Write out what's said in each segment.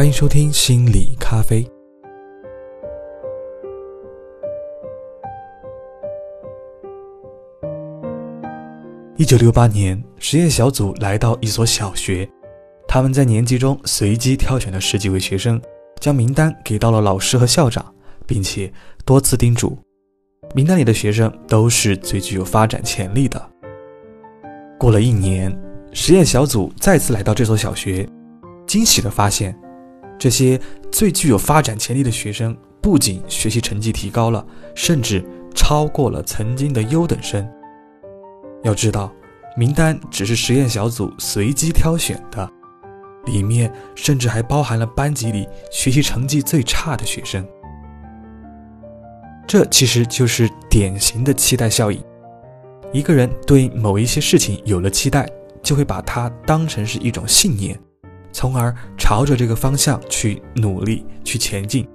欢迎收听心理咖啡。一九六八年，实验小组来到一所小学，他们在年级中随机挑选了十几位学生，将名单给到了老师和校长，并且多次叮嘱，名单里的学生都是最具有发展潜力的。过了一年，实验小组再次来到这所小学，惊喜地发现。这些最具有发展潜力的学生，不仅学习成绩提高了，甚至超过了曾经的优等生。要知道，名单只是实验小组随机挑选的，里面甚至还包含了班级里学习成绩最差的学生。这其实就是典型的期待效应。一个人对某一些事情有了期待，就会把它当成是一种信念。从而朝着这个方向去努力去前进。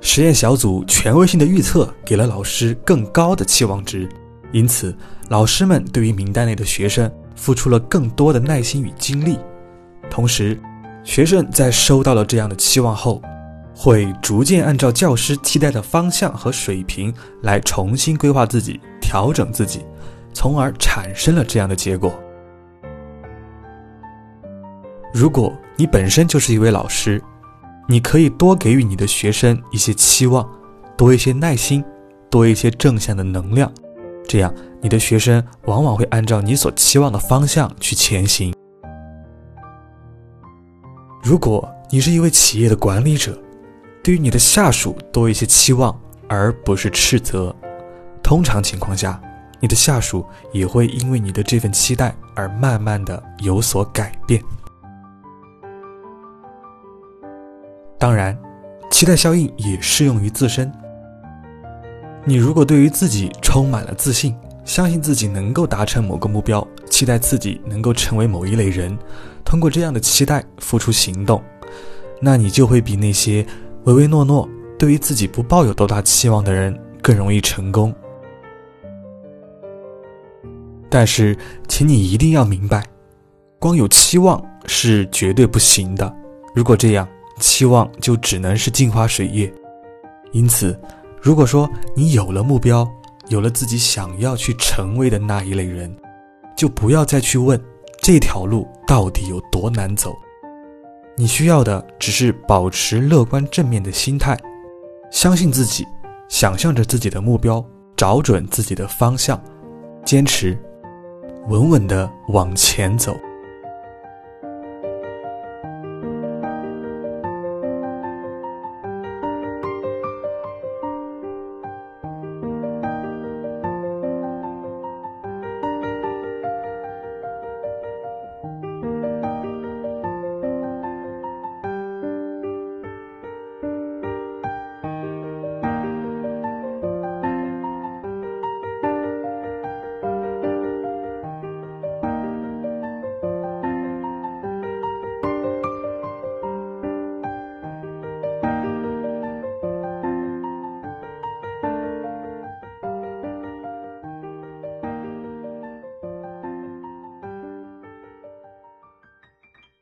实验小组权威性的预测给了老师更高的期望值，因此老师们对于名单内的学生付出了更多的耐心与精力。同时，学生在收到了这样的期望后，会逐渐按照教师期待的方向和水平来重新规划自己、调整自己，从而产生了这样的结果。如果你本身就是一位老师，你可以多给予你的学生一些期望，多一些耐心，多一些正向的能量，这样你的学生往往会按照你所期望的方向去前行。如果你是一位企业的管理者，对于你的下属多一些期望，而不是斥责，通常情况下，你的下属也会因为你的这份期待而慢慢的有所改变。当然，期待效应也适用于自身。你如果对于自己充满了自信，相信自己能够达成某个目标，期待自己能够成为某一类人，通过这样的期待付出行动，那你就会比那些唯唯诺诺、对于自己不抱有多大期望的人更容易成功。但是，请你一定要明白，光有期望是绝对不行的。如果这样，期望就只能是镜花水月，因此，如果说你有了目标，有了自己想要去成为的那一类人，就不要再去问这条路到底有多难走。你需要的只是保持乐观正面的心态，相信自己，想象着自己的目标，找准自己的方向，坚持，稳稳地往前走。